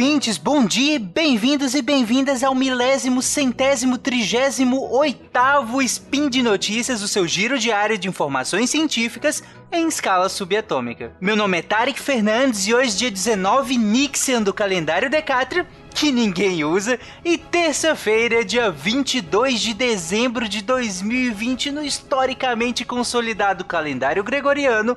ouvintes, bom dia, bem-vindos e bem-vindas ao milésimo, centésimo, trigésimo, oitavo Spin de Notícias, o seu giro diário de informações científicas em escala subatômica. Meu nome é Tarek Fernandes e hoje, dia 19 Nixian do calendário Decátrio, que ninguém usa, e terça-feira, dia 22 de dezembro de 2020, no historicamente consolidado calendário gregoriano,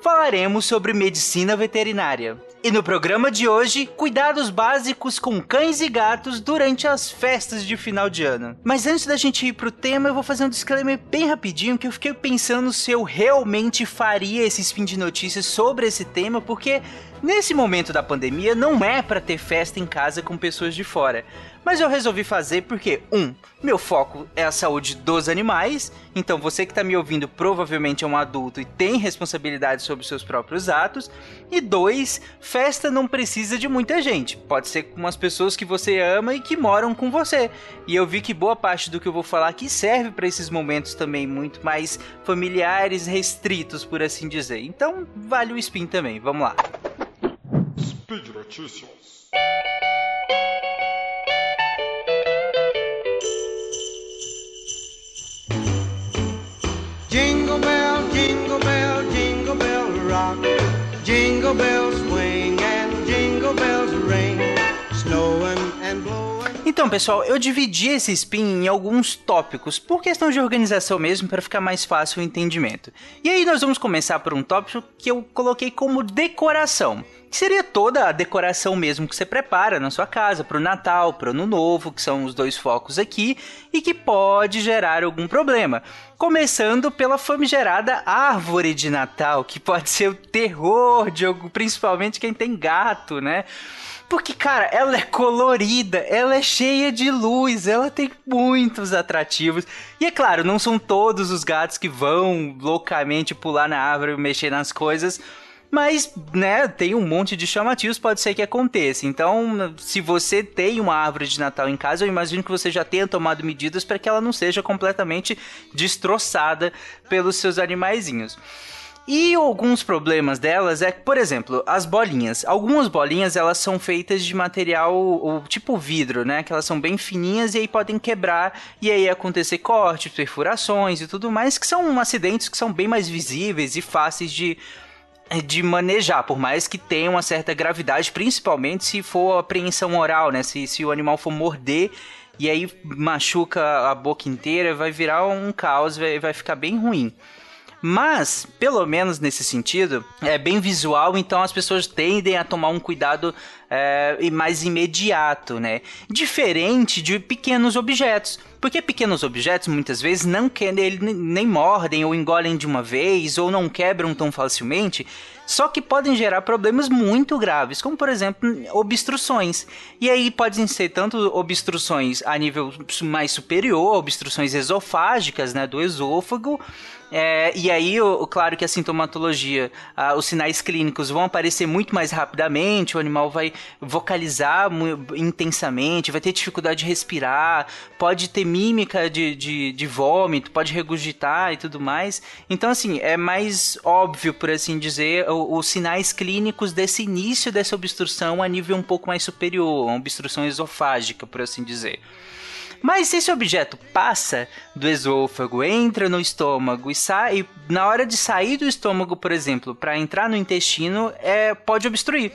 falaremos sobre medicina veterinária. E no programa de hoje, cuidados básicos com cães e gatos durante as festas de final de ano. Mas antes da gente ir pro tema, eu vou fazer um disclaimer bem rapidinho que eu fiquei pensando se eu realmente faria esse spin de notícias sobre esse tema, porque nesse momento da pandemia não é para ter festa em casa com pessoas de fora. Mas eu resolvi fazer porque, um, meu foco é a saúde dos animais, então você que está me ouvindo provavelmente é um adulto e tem responsabilidade sobre seus próprios atos. E dois, festa não precisa de muita gente, pode ser com as pessoas que você ama e que moram com você. E eu vi que boa parte do que eu vou falar aqui serve para esses momentos também muito mais familiares, restritos, por assim dizer. Então, vale o spin também. Vamos lá. Speed Notícias. Jingle bell, jingle bell, jingle bell rock. Jingle bells swing and jingle bells ring. Snowing and blowing. Então, pessoal, eu dividi esse spin em alguns tópicos, por questão de organização mesmo, para ficar mais fácil o entendimento. E aí nós vamos começar por um tópico que eu coloquei como decoração que seria toda a decoração mesmo que você prepara na sua casa para o Natal, para o Ano Novo, que são os dois focos aqui, e que pode gerar algum problema. Começando pela famigerada árvore de Natal, que pode ser o terror de algum, principalmente quem tem gato, né? Porque, cara, ela é colorida, ela é cheia de luz, ela tem muitos atrativos. E é claro, não são todos os gatos que vão loucamente pular na árvore e mexer nas coisas mas, né, tem um monte de chamativos, pode ser que aconteça. Então, se você tem uma árvore de Natal em casa, eu imagino que você já tenha tomado medidas para que ela não seja completamente destroçada pelos seus animaizinhos. E alguns problemas delas é, por exemplo, as bolinhas. Algumas bolinhas elas são feitas de material tipo vidro, né? Que elas são bem fininhas e aí podem quebrar e aí acontecer cortes, perfurações e tudo mais, que são acidentes que são bem mais visíveis e fáceis de é de manejar, por mais que tenha uma certa gravidade, principalmente se for apreensão oral, né? Se, se o animal for morder e aí machuca a boca inteira, vai virar um caos, vai, vai ficar bem ruim. Mas, pelo menos nesse sentido, é bem visual, então as pessoas tendem a tomar um cuidado é, mais imediato, né? Diferente de pequenos objetos. Porque pequenos objetos muitas vezes não querem, nem mordem ou engolem de uma vez ou não quebram tão facilmente, só que podem gerar problemas muito graves, como por exemplo obstruções. E aí podem ser tanto obstruções a nível mais superior, obstruções esofágicas, né, do esôfago, é, e aí, o, claro que a sintomatologia, os sinais clínicos vão aparecer muito mais rapidamente, o animal vai vocalizar intensamente, vai ter dificuldade de respirar, pode ter mímica de, de, de vômito, pode regurgitar e tudo mais. Então, assim, é mais óbvio, por assim dizer, os, sinais clínicos desse início dessa obstrução a nível um pouco mais superior, uma obstrução esofágica, por assim dizer. Mas se esse objeto passa do esôfago, entra no estômago e sai, na hora de sair do estômago, por exemplo, para entrar no intestino, é, pode obstruir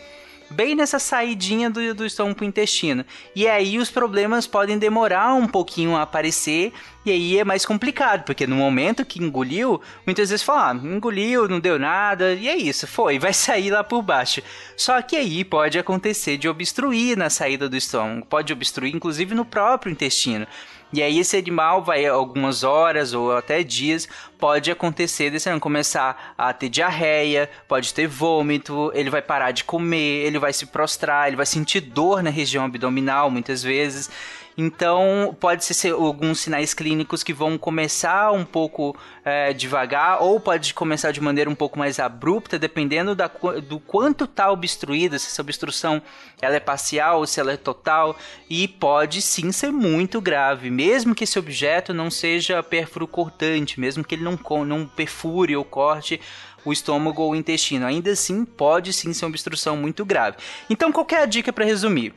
bem nessa saidinha do, do estômago pro intestino. E aí os problemas podem demorar um pouquinho a aparecer, e aí é mais complicado, porque no momento que engoliu, muitas vezes fala, ah, engoliu, não deu nada, e é isso, foi, vai sair lá por baixo. Só que aí pode acontecer de obstruir na saída do estômago, pode obstruir inclusive no próprio intestino. E aí esse animal vai algumas horas ou até dias, pode acontecer desse ano começar a ter diarreia, pode ter vômito, ele vai parar de comer, ele vai se prostrar, ele vai sentir dor na região abdominal muitas vezes. Então, pode ser alguns sinais clínicos que vão começar um pouco é, devagar, ou pode começar de maneira um pouco mais abrupta, dependendo da, do quanto está obstruída, se essa obstrução ela é parcial ou se ela é total, e pode sim ser muito grave, mesmo que esse objeto não seja perfuro cortante, mesmo que ele não, não perfure ou corte o estômago ou o intestino. Ainda assim, pode sim ser uma obstrução muito grave. Então, qual é a dica para resumir?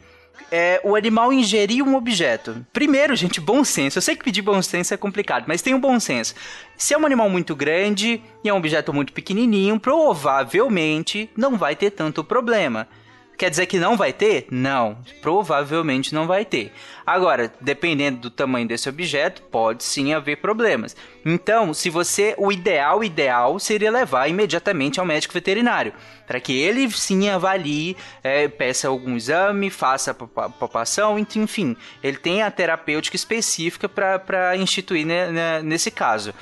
É o animal ingerir um objeto. Primeiro, gente, bom senso. Eu sei que pedir bom senso é complicado, mas tem um bom senso. Se é um animal muito grande e é um objeto muito pequenininho, provavelmente não vai ter tanto problema. Quer dizer que não vai ter? Não, provavelmente não vai ter. Agora, dependendo do tamanho desse objeto, pode sim haver problemas. Então, se você, o ideal, ideal seria levar imediatamente ao médico veterinário, para que ele sim avalie, é, peça algum exame, faça a palpação, enfim, ele tem a terapêutica específica para instituir né, nesse caso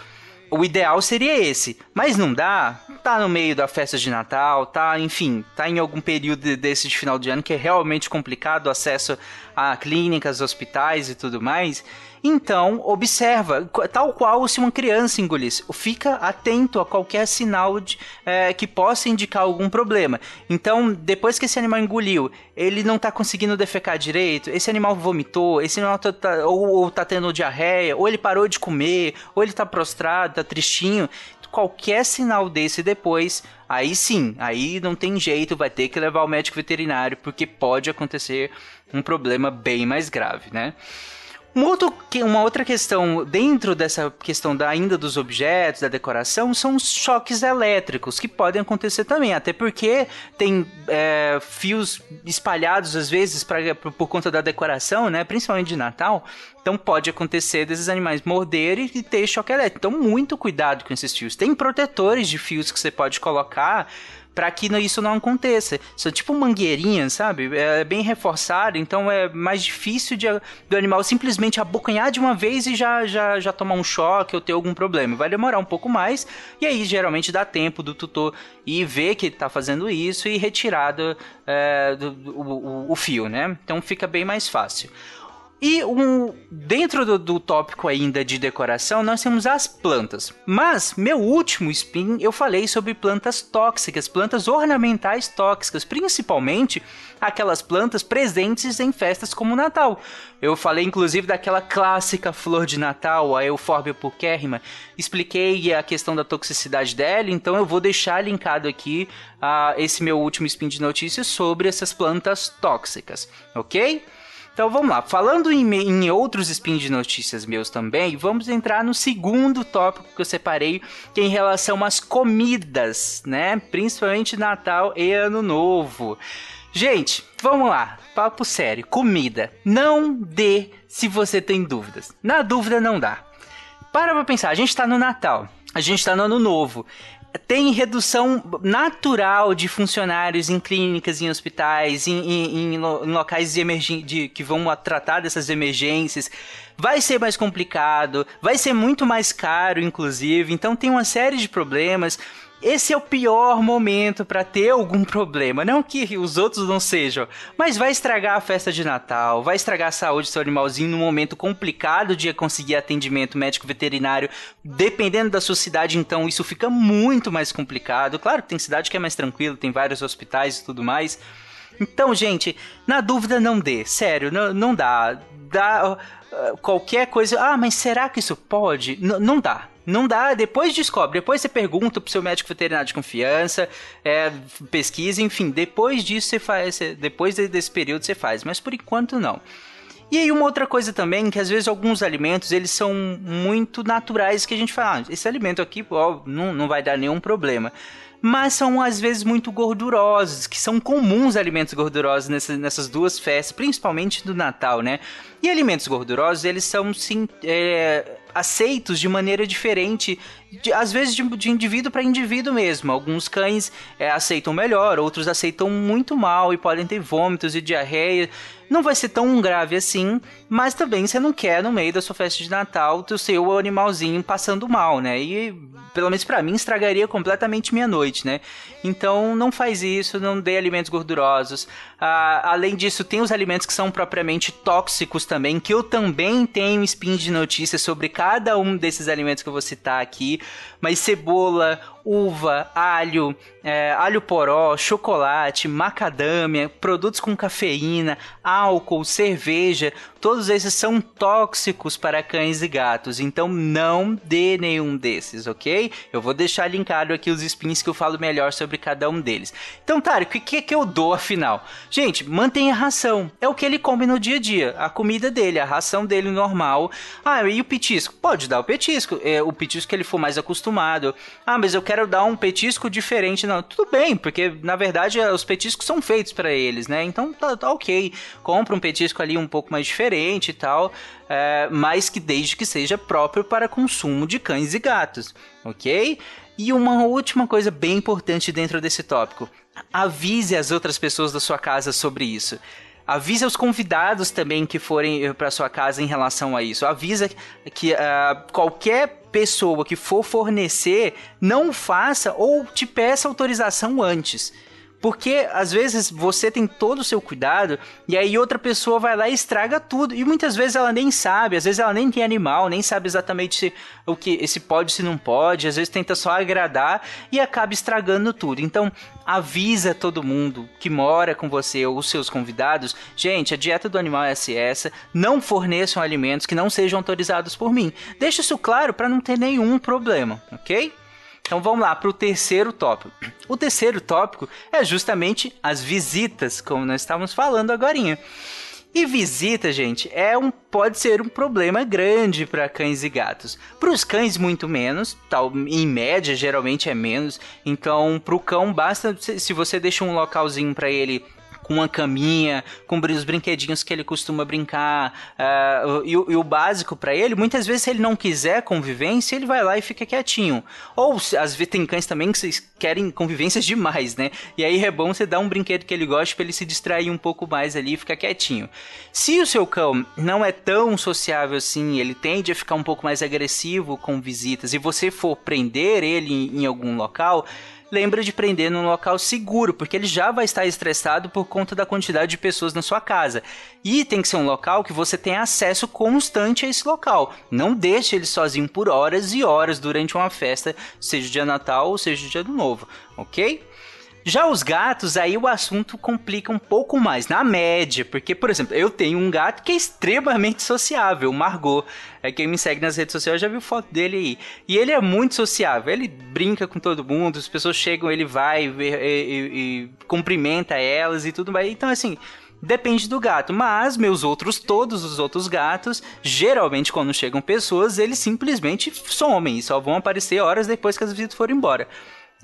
o ideal seria esse. Mas não dá. Tá no meio da festa de Natal, tá, enfim, tá em algum período desse de final de ano que é realmente complicado o acesso a clínicas, hospitais e tudo mais. Então, observa, tal qual se uma criança engolisse. Fica atento a qualquer sinal de, é, que possa indicar algum problema. Então, depois que esse animal engoliu, ele não está conseguindo defecar direito, esse animal vomitou, esse animal tá, tá, ou, ou tá tendo diarreia, ou ele parou de comer, ou ele está prostrado, tá tristinho qualquer sinal desse depois, aí sim, aí não tem jeito, vai ter que levar o médico veterinário, porque pode acontecer um problema bem mais grave, né? Um outro, uma outra questão dentro dessa questão da, ainda dos objetos, da decoração, são os choques elétricos, que podem acontecer também, até porque tem é, fios espalhados às vezes pra, por, conta da decoração, né, principalmente de Natal, então pode acontecer desses animais morderem e ter choque elétrico. Então muito cuidado com esses fios. Tem protetores de fios que você pode colocar para que isso não aconteça. São tipo mangueirinhas, sabe? É bem reforçado, então é mais difícil de, do animal simplesmente abocanhar de uma vez e já, já, já tomar um choque ou ter algum problema. Vai demorar um pouco mais, e aí geralmente dá tempo do tutor ir ver que está fazendo isso e retirar do, é, do, do o, o fio, né? Então fica bem mais fácil. E um, dentro do, do, tópico ainda de decoração, nós temos as plantas. Mas, meu último spin, eu falei sobre plantas tóxicas, plantas ornamentais tóxicas, principalmente aquelas plantas presentes em festas como o Natal. Eu falei inclusive daquela clássica flor de Natal, a Euphorbia purpurima. Expliquei a questão da toxicidade dela, então eu vou deixar linkado aqui uh, esse meu último spin de notícias sobre essas plantas tóxicas, ok? Então vamos lá, falando em, em outros spins de notícias meus também, vamos entrar no segundo tópico que eu separei, que é em relação às comidas, né? Principalmente Natal e Ano Novo. Gente, vamos lá, papo sério, comida. Não dê se você tem dúvidas. Na dúvida não dá. Para pra pensar, a gente tá no Natal, a gente tá no Ano Novo tem redução natural de funcionários em clínicas, em hospitais, em, em, em locais de, de que vão tratar dessas emergências. Vai ser mais complicado, vai ser muito mais caro, inclusive. Então tem uma série de problemas esse é o pior momento para ter algum problema. Não que os outros não sejam, mas vai estragar a festa de Natal, vai estragar a saúde do seu animalzinho num momento complicado de conseguir atendimento médico veterinário. Dependendo da sua cidade, então isso fica muito mais complicado. Claro que tem cidade que é mais tranquilo, tem vários hospitais e tudo mais. Então, gente, na dúvida não dê, sério, não, não dá. Dá uh, qualquer coisa. Ah, mas será que isso pode? N não dá. Não dá, depois descobre, depois você pergunta pro seu médico veterinário de confiança, é, pesquisa, enfim, depois disso você faz, depois desse período você faz, mas por enquanto não. E aí uma outra coisa também, que às vezes alguns alimentos, eles são muito naturais, que a gente fala, ah, esse alimento aqui, ó, não, não vai dar nenhum problema mas são às vezes muito gordurosos, que são comuns alimentos gordurosos nessas, nessas duas festas, principalmente do Natal, né? E alimentos gordurosos, eles são sim é, aceitos de maneira diferente, de, às vezes de, de indivíduo para indivíduo mesmo. Alguns cães é, aceitam melhor, outros aceitam muito mal e podem ter vômitos e diarreia não vai ser tão grave assim, mas também você não quer no meio da sua festa de Natal o seu animalzinho passando mal, né? E pelo menos para mim estragaria completamente minha noite, né? Então não faz isso, não dê alimentos gordurosos. Ah, além disso, tem os alimentos que são propriamente tóxicos também, que eu também tenho spin de notícias sobre cada um desses alimentos que eu vou citar aqui. Mas cebola, uva, alho, é, alho poró, chocolate, macadâmia, produtos com cafeína, álcool, cerveja, todos esses são tóxicos para cães e gatos, então não dê nenhum desses, ok? Eu vou deixar linkado aqui os spins que eu falo melhor sobre cada um deles. Então, Tarek, o que é que eu dou afinal? Gente, mantenha a ração, é o que ele come no dia a dia, a comida dele, a ração dele normal. Ah, e o petisco? Pode dar o petisco, é o petisco que ele for mais acostumado. Ah, mas eu quero dar um petisco diferente não, tudo bem, porque na verdade os petiscos são feitos para eles, né? Então tá, tá, ok. Compra um petisco ali um pouco mais diferente e tal, é, mas que desde que seja próprio para consumo de cães e gatos, ok? E uma última coisa bem importante dentro desse tópico: avise as outras pessoas da sua casa sobre isso. Avise os convidados também que forem eh, para sua casa em relação a isso. Avisa que uh, qualquer pessoa que for fornecer não faça ou te peça autorização antes. Porque às vezes você tem todo o seu cuidado e aí outra pessoa vai lá e estraga tudo. E muitas vezes ela nem sabe, às vezes ela nem tem animal, nem sabe exatamente se, o que se pode, se não pode, às vezes tenta só agradar e acaba estragando tudo. Então, avisa todo mundo que mora com você ou os seus convidados, gente, a dieta do animal é essa, não forneçam alimentos que não sejam autorizados por mim. Deixa isso claro para não ter nenhum problema, OK? Então vamos lá para o terceiro tópico. O terceiro tópico é justamente as visitas, como nós estávamos falando agora. E visita, gente, é um pode ser um problema grande para cães e gatos. Para os cães muito menos, tal, em média geralmente é menos. Então, para o cão basta se você deixa um localzinho para ele com uma caminha, com os brinquedinhos que ele costuma brincar. Uh, e, e, o básico para ele, muitas vezes, se ele não quiser convivência, ele vai lá e fica quietinho. Ou às vezes tem cães também que querem convivências demais, né? E aí é bom você dar um brinquedo que ele gosta para ele se distrair um pouco mais ali e ficar quietinho. Se o seu cão não é tão sociável assim, ele tende a ficar um pouco mais agressivo com visitas, e você for prender ele em, em algum local lembra de prender num local seguro, porque ele já vai estar estressado por conta da quantidade de pessoas na sua casa. E tem que ser um local que você tenha acesso constante a esse local. Não deixe ele sozinho por horas e horas durante uma festa, seja dia Natal ou seja dia do Novo, ok? Já os gatos, aí o assunto complica um pouco mais, na média, porque, por exemplo, eu tenho um gato que é extremamente sociável, o Margot. É, quem me segue nas redes sociais já viu foto dele aí. E ele é muito sociável, ele brinca com todo mundo, as pessoas chegam, ele vai e, e, e cumprimenta elas e tudo mais. Então, assim, Depende do gato, mas meus outros, todos os outros gatos, geralmente quando chegam pessoas, eles simplesmente somem e só vão aparecer horas depois que as visitas forem embora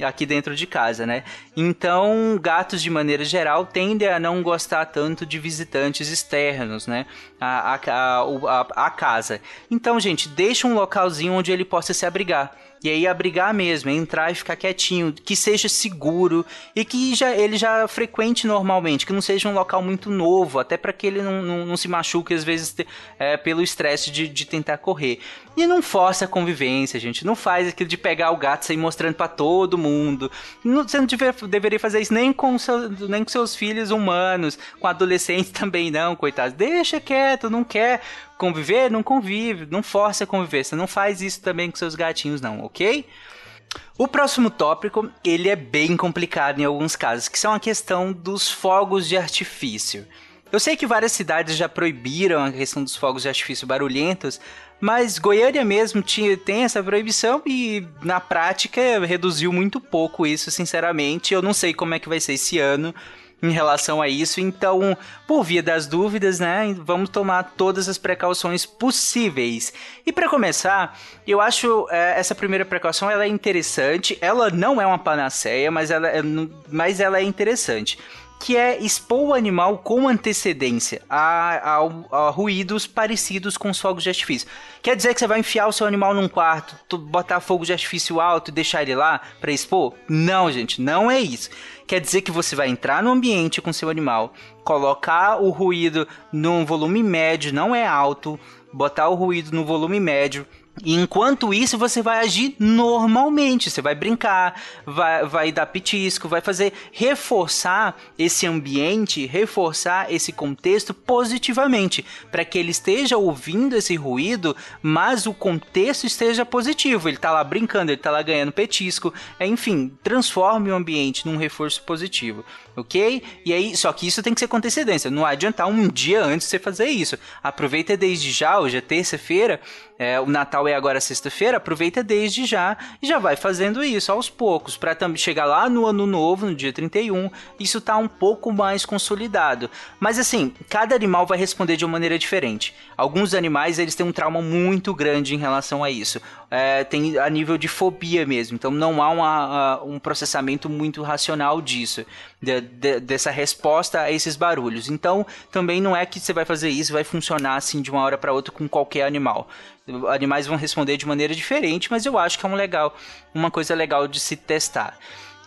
aqui dentro de casa, né? Então, gatos de maneira geral tendem a não gostar tanto de visitantes externos, né? A, a, a, a, casa. Então, gente, deixa um localzinho onde ele possa se abrigar. E aí abrigar mesmo, entrar e ficar quietinho, que seja seguro e que já, ele já frequente normalmente, que não seja um local muito novo, até para que ele não, não, não, se machuque às vezes é, pelo estresse de, de tentar correr. E não força a convivência, gente. Não faz aquilo de pegar o gato e sair mostrando para todo mundo. Não, você não dever, deveria fazer isso nem com, seu, nem com seus filhos humanos, com adolescentes também não, coitados. Deixa quieto, não quer conviver, não convive, não força a conviver. Você não faz isso também com seus gatinhos, não, ok? O próximo tópico, ele é bem complicado em alguns casos, que são a questão dos fogos de artifício. Eu sei que várias cidades já proibiram a questão dos fogos de artifício barulhentos, mas Goiânia mesmo tinha, tem essa proibição e na prática reduziu muito pouco isso, sinceramente. Eu não sei como é que vai ser esse ano em relação a isso. Então, por via das dúvidas, né, vamos tomar todas as precauções possíveis. E para começar, eu acho é, essa primeira precaução ela é interessante. Ela não é uma panaceia, mas ela é, mas ela é interessante que é expor o animal com antecedência a, a, a, ruídos parecidos com os fogos de artifício. Quer dizer que você vai enfiar o seu animal num quarto, botar fogo de artifício alto e deixar ele lá para expor? Não, gente, não é isso. Quer dizer que você vai entrar no ambiente com seu animal, colocar o ruído num volume médio, não é alto, botar o ruído no volume médio, enquanto isso, você vai agir normalmente. Você vai brincar, vai, vai dar pitisco, vai fazer reforçar esse ambiente, reforçar esse contexto positivamente, para que ele esteja ouvindo esse ruído, mas o contexto esteja positivo. Ele está lá brincando, ele está lá ganhando petisco, enfim, transforme o ambiente num reforço positivo ok? E aí, só que isso tem que ser com antecedência, não adiantar um dia antes você fazer isso. Aproveita desde já, hoje é terça-feira, é, o Natal é agora sexta-feira, aproveita desde já e já vai fazendo isso aos poucos, para chegar lá no ano novo, no dia 31, isso tá um pouco mais consolidado. Mas assim, cada animal vai responder de uma maneira diferente. Alguns animais, eles têm um trauma muito grande em relação a isso. É, tem a nível de fobia mesmo, então não há uma, um processamento muito racional disso de, de, dessa resposta a esses barulhos. Então, também não é que você vai fazer isso, vai funcionar assim de uma hora para outra com qualquer animal. Animais vão responder de maneira diferente, mas eu acho que é um legal, uma coisa legal de se testar.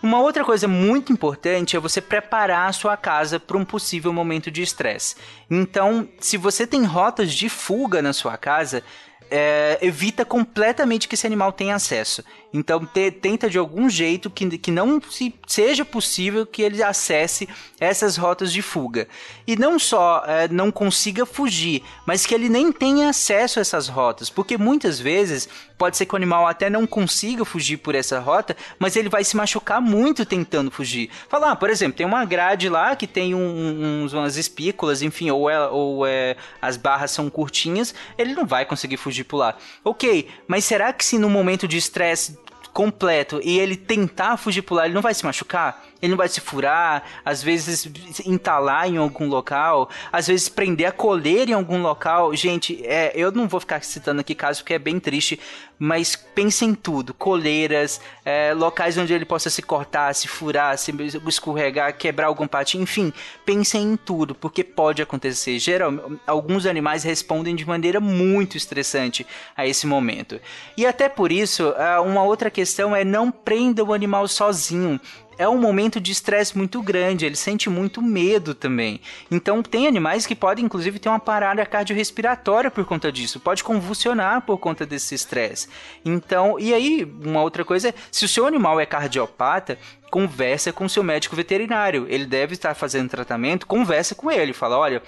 Uma outra coisa muito importante é você preparar a sua casa para um possível momento de estresse. Então, se você tem rotas de fuga na sua casa, é, evita completamente que esse animal tenha acesso. Então te, tenta de algum jeito que, que não se, seja possível que ele acesse essas rotas de fuga. E não só é, não consiga fugir, mas que ele nem tenha acesso a essas rotas. Porque muitas vezes pode ser que o animal até não consiga fugir por essa rota, mas ele vai se machucar muito tentando fugir. Falar, ah, por exemplo, tem uma grade lá que tem um, uns, umas espículas, enfim, ou, é, ou é, as barras são curtinhas, ele não vai conseguir fugir por lá. Ok, mas será que se no momento de estresse completo e ele tentar fugir lá, ele não vai se machucar? Ele não vai se furar, às vezes entalar em algum local, às vezes prender a coleira em algum local. Gente, é, eu não vou ficar citando aqui casos porque é bem triste, mas pense em tudo: coleiras, é, locais onde ele possa se cortar, se furar, se escorregar, quebrar algum patinho, enfim, pensem em tudo, porque pode acontecer. Geralmente, alguns animais respondem de maneira muito estressante a esse momento. E até por isso, é, uma outra questão é não prenda o animal sozinho é um momento de estresse muito grande, ele sente muito medo também. Então tem animais que podem inclusive ter uma parada cardiorrespiratória por conta disso, pode convulsionar por conta desse estresse. Então, e aí, uma outra coisa é, se o seu animal é cardiopata, conversa com seu médico veterinário. Ele deve estar fazendo tratamento, conversa com ele, fala, olha,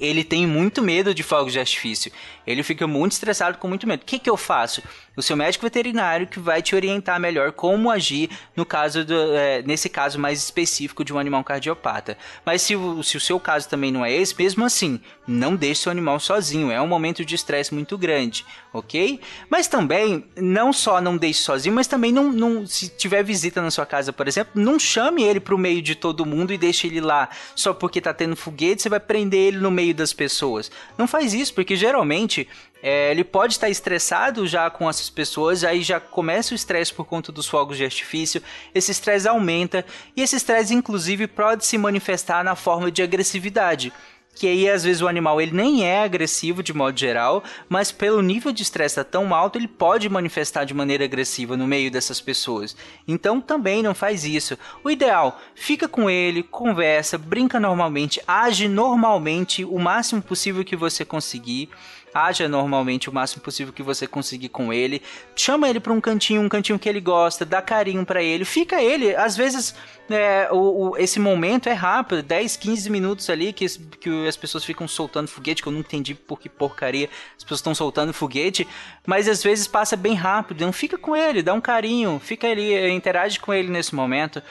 ele tem muito medo de fogos de artifício. Ele fica muito estressado com muito medo. O que, que eu faço? O seu médico veterinário que vai te orientar melhor como agir no caso do, é, nesse caso mais específico de um animal cardiopata. Mas se o, se o seu caso também não é esse, mesmo assim, não deixe seu animal sozinho. É um momento de estresse muito grande, ok? Mas também, não só não deixe sozinho, mas também não, não se tiver visita na sua casa, por exemplo, não chame ele para o meio de todo mundo e deixe ele lá só porque tá tendo foguete, você vai prender ele no meio das pessoas. Não faz isso, porque geralmente é, ele pode estar estressado já com essas pessoas, aí já começa o estresse por conta dos fogos de artifício, esse estresse aumenta e esse estresse inclusive pode se manifestar na forma de agressividade que aí às vezes o animal ele nem é agressivo de modo geral, mas pelo nível de estresse tão alto, ele pode manifestar de maneira agressiva no meio dessas pessoas. Então também não faz isso. O ideal, fica com ele, conversa, brinca normalmente, age normalmente o máximo possível que você conseguir haja normalmente o máximo possível que você conseguir com ele. Chama ele para um cantinho, um cantinho que ele gosta, dá carinho para ele, fica ele. Às vezes é, o, o, esse momento é rápido, 10, 15 minutos ali que, que as pessoas ficam soltando foguete, que eu não entendi por que porcaria as pessoas estão soltando foguete, mas às vezes passa bem rápido. Então fica com ele, dá um carinho, fica ali, interage com ele nesse momento.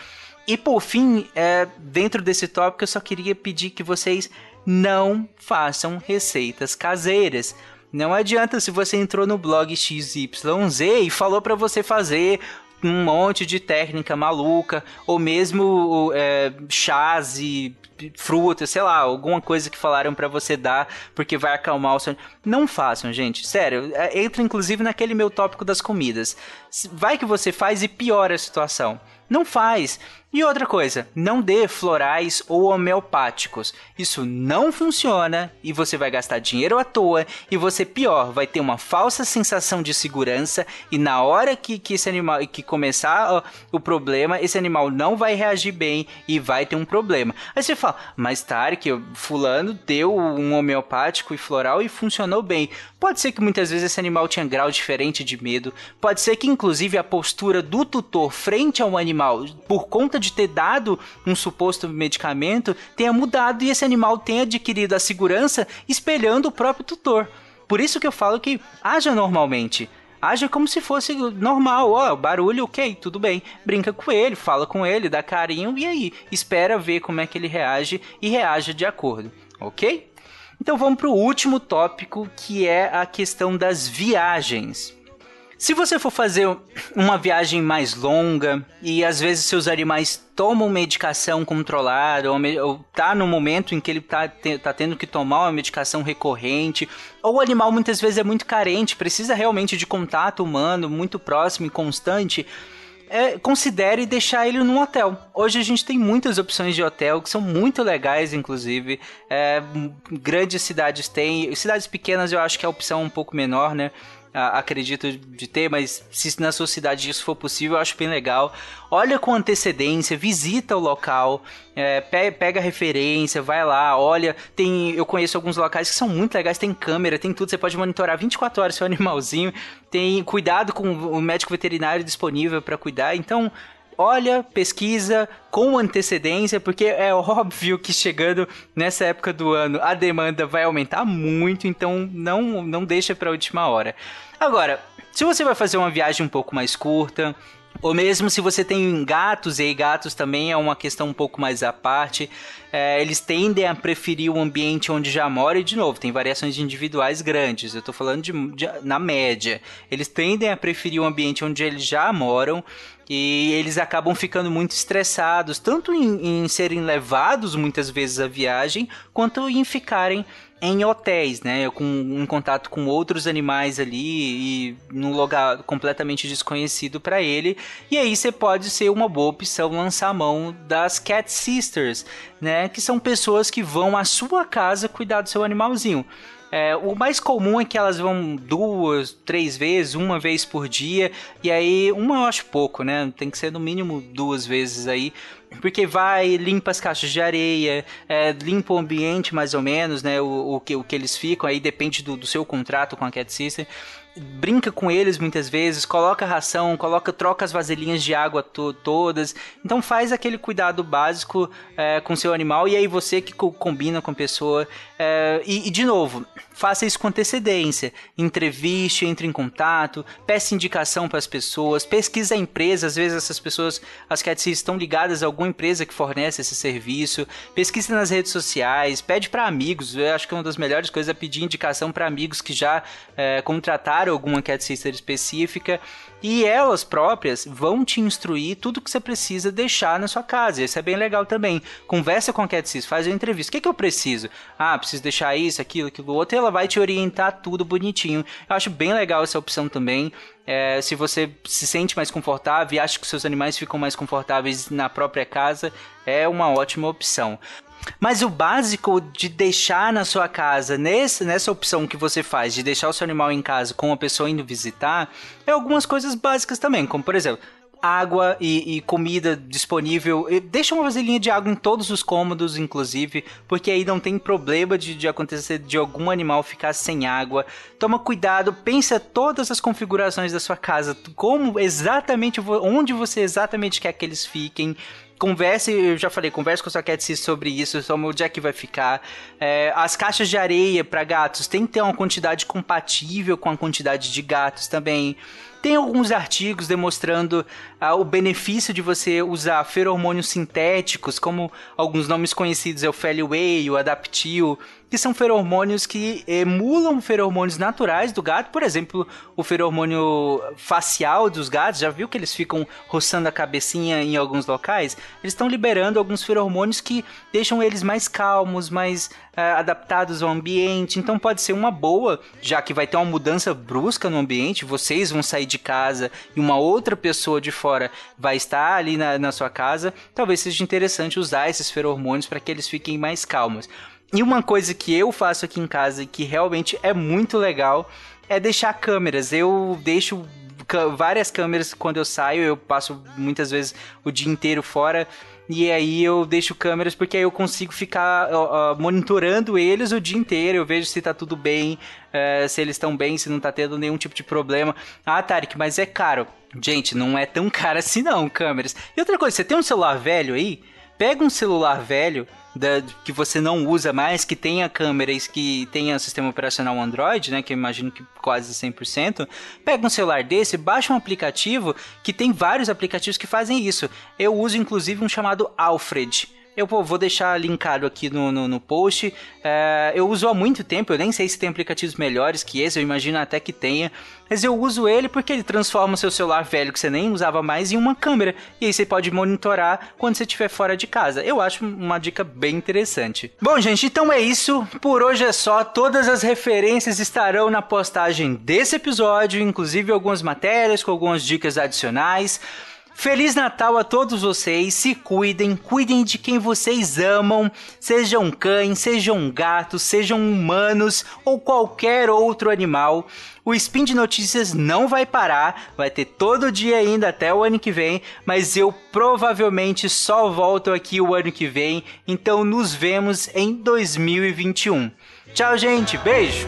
E por fim, é, dentro desse tópico, eu só queria pedir que vocês não façam receitas caseiras. Não adianta se você entrou no blog XYZ e falou para você fazer um monte de técnica maluca, ou mesmo é, chás e frutas, sei lá, alguma coisa que falaram para você dar porque vai acalmar o seu. Não façam, gente, sério. É, entra inclusive naquele meu tópico das comidas. Vai que você faz e piora a situação. Não faz. E outra coisa, não dê florais ou homeopáticos. Isso não funciona e você vai gastar dinheiro à toa e você pior, vai ter uma falsa sensação de segurança e na hora que, que esse animal que começar o problema, esse animal não vai reagir bem e vai ter um problema. Aí você fala, mas Tarek, fulano deu um homeopático e floral e funcionou bem. Pode ser que muitas vezes esse animal tinha grau diferente de medo, pode ser que inclusive a postura do tutor frente ao animal, por conta de ter dado um suposto medicamento, tenha mudado e esse animal tenha adquirido a segurança espelhando o próprio tutor. Por isso que eu falo que haja normalmente. Haja como se fosse normal, ó, oh, barulho, ok, tudo bem. Brinca com ele, fala com ele, dá carinho e aí, espera ver como é que ele reage e reaja de acordo, ok? Então vamos para o último tópico que é a questão das viagens. Se você for fazer uma viagem mais longa e às vezes seus animais tomam medicação controlada ou, ou tá no momento em que ele tá, te, tá tendo que tomar uma medicação recorrente, ou o animal muitas vezes é muito carente, precisa realmente de contato humano muito próximo e constante, é, considere deixar ele num hotel. Hoje a gente tem muitas opções de hotel que são muito legais, inclusive. É, grandes cidades têm, cidades pequenas eu acho que é a opção um pouco menor, né? Acredito de ter, mas se na sua cidade isso for possível, eu acho bem legal. Olha com antecedência, visita o local, é, pega referência, vai lá, olha. Tem, eu conheço alguns locais que são muito legais, tem câmera, tem tudo, você pode monitorar 24 horas seu animalzinho, tem cuidado com o médico veterinário disponível para cuidar. Então, olha, pesquisa com antecedência, porque é óbvio que chegando nessa época do ano a demanda vai aumentar muito, então não, não deixa para a última hora. Agora, se você vai fazer uma viagem um pouco mais curta, ou mesmo se você tem gatos, e aí gatos também é uma questão um pouco mais à parte, é, eles tendem a preferir o ambiente onde já mora, e de novo, tem variações individuais grandes, eu estou falando de, de, na média. Eles tendem a preferir o ambiente onde eles já moram, e eles acabam ficando muito estressados, tanto em, em serem levados muitas vezes à viagem, quanto em ficarem em hotéis, né? Com um contato com outros animais ali e num lugar completamente desconhecido para ele. E aí você pode ser uma boa opção lançar a mão das Cat Sisters, né? Que são pessoas que vão à sua casa cuidar do seu animalzinho. É, o mais comum é que elas vão duas, três vezes, uma vez por dia, e aí uma eu acho pouco, né? Tem que ser no mínimo duas vezes aí, porque vai, limpa as caixas de areia, é, limpa o ambiente mais ou menos, né? O, o, que, o que eles ficam, aí depende do, do seu contrato com a Cat System brinca com eles muitas vezes, coloca ração, coloca, troca as vasilhinhas de água to todas. Então faz aquele cuidado básico é, com seu animal e aí você que co combina com a pessoa. É, e, e, de novo, faça isso com antecedência. Entreviste, entre em contato, peça indicação para as pessoas, pesquisa a empresa. Às vezes essas pessoas, as cats estão ligadas a alguma empresa que fornece esse serviço. Pesquisa nas redes sociais, pede para amigos. Eu acho que uma das melhores coisas é pedir indicação para amigos que já é, contrataram alguma cat sister específica e elas próprias vão te instruir tudo que você precisa deixar na sua casa. Isso é bem legal também. Conversa com a cat sister, faz uma entrevista. O que, é que eu preciso? Ah, preciso deixar isso, aquilo, aquilo outro. E ela vai te orientar tudo bonitinho. Eu acho bem legal essa opção também. É, se você se sente mais confortável e acha que seus animais ficam mais confortáveis na própria casa, é uma ótima opção. Mas o básico de deixar na sua casa, nesse, nessa opção que você faz, de deixar o seu animal em casa com a pessoa indo visitar, é algumas coisas básicas também, como por exemplo, água e, e, comida disponível. Deixa uma vasilhinha de água em todos os cômodos, inclusive, porque aí não tem problema de, de, acontecer de algum animal ficar sem água. Toma cuidado, pensa todas as configurações da sua casa, como exatamente, onde você exatamente quer que eles fiquem converse, eu já falei, converse com sua cat sobre isso, sobre onde é que vai ficar. É, as caixas de areia para gatos tem que ter uma quantidade compatível com a quantidade de gatos também. Tem alguns artigos demonstrando ah, o benefício de você usar feromônios sintéticos, como alguns nomes conhecidos é o Feliway, o Adaptil, que são feromônios que emulam feromônios naturais do gato, por exemplo, o feromônio facial dos gatos, já viu que eles ficam roçando a cabecinha em alguns locais? Eles estão liberando alguns feromônios que deixam eles mais calmos, mais uh, adaptados ao ambiente, então pode ser uma boa, já que vai ter uma mudança brusca no ambiente, vocês vão sair de casa e uma outra pessoa de fora vai estar ali na, na sua casa, talvez seja interessante usar esses feromônios para que eles fiquem mais calmos. E uma coisa que eu faço aqui em casa e que realmente é muito legal é deixar câmeras. Eu deixo várias câmeras quando eu saio, eu passo muitas vezes o dia inteiro fora. E aí eu deixo câmeras porque aí eu consigo ficar uh, monitorando eles o dia inteiro. Eu vejo se tá tudo bem, uh, se eles estão bem, se não tá tendo nenhum tipo de problema. Ah, Tarek, mas é caro. Gente, não é tão caro assim não, câmeras. E outra coisa, você tem um celular velho aí? Pega um celular velho da, que você não usa mais, que tenha câmeras, que tenha sistema operacional Android, né, que eu imagino que quase 100%, pega um celular desse, baixa um aplicativo, que tem vários aplicativos que fazem isso. Eu uso inclusive um chamado Alfred. Eu vou deixar linkado aqui no, no, no post. É, eu uso há muito tempo, eu nem sei se tem aplicativos melhores que esse, eu imagino até que tenha. Mas eu uso ele porque ele transforma o seu celular velho que você nem usava mais em uma câmera. E aí você pode monitorar quando você estiver fora de casa. Eu acho uma dica bem interessante. Bom, gente, então é isso. Por hoje é só. Todas as referências estarão na postagem desse episódio, inclusive algumas matérias com algumas dicas adicionais. Feliz Natal a todos vocês, se cuidem, cuidem de quem vocês amam, sejam cães, sejam gatos, sejam humanos ou qualquer outro animal. O Spin de Notícias não vai parar, vai ter todo dia ainda até o ano que vem, mas eu provavelmente só volto aqui o ano que vem, então nos vemos em 2021. Tchau, gente, beijo!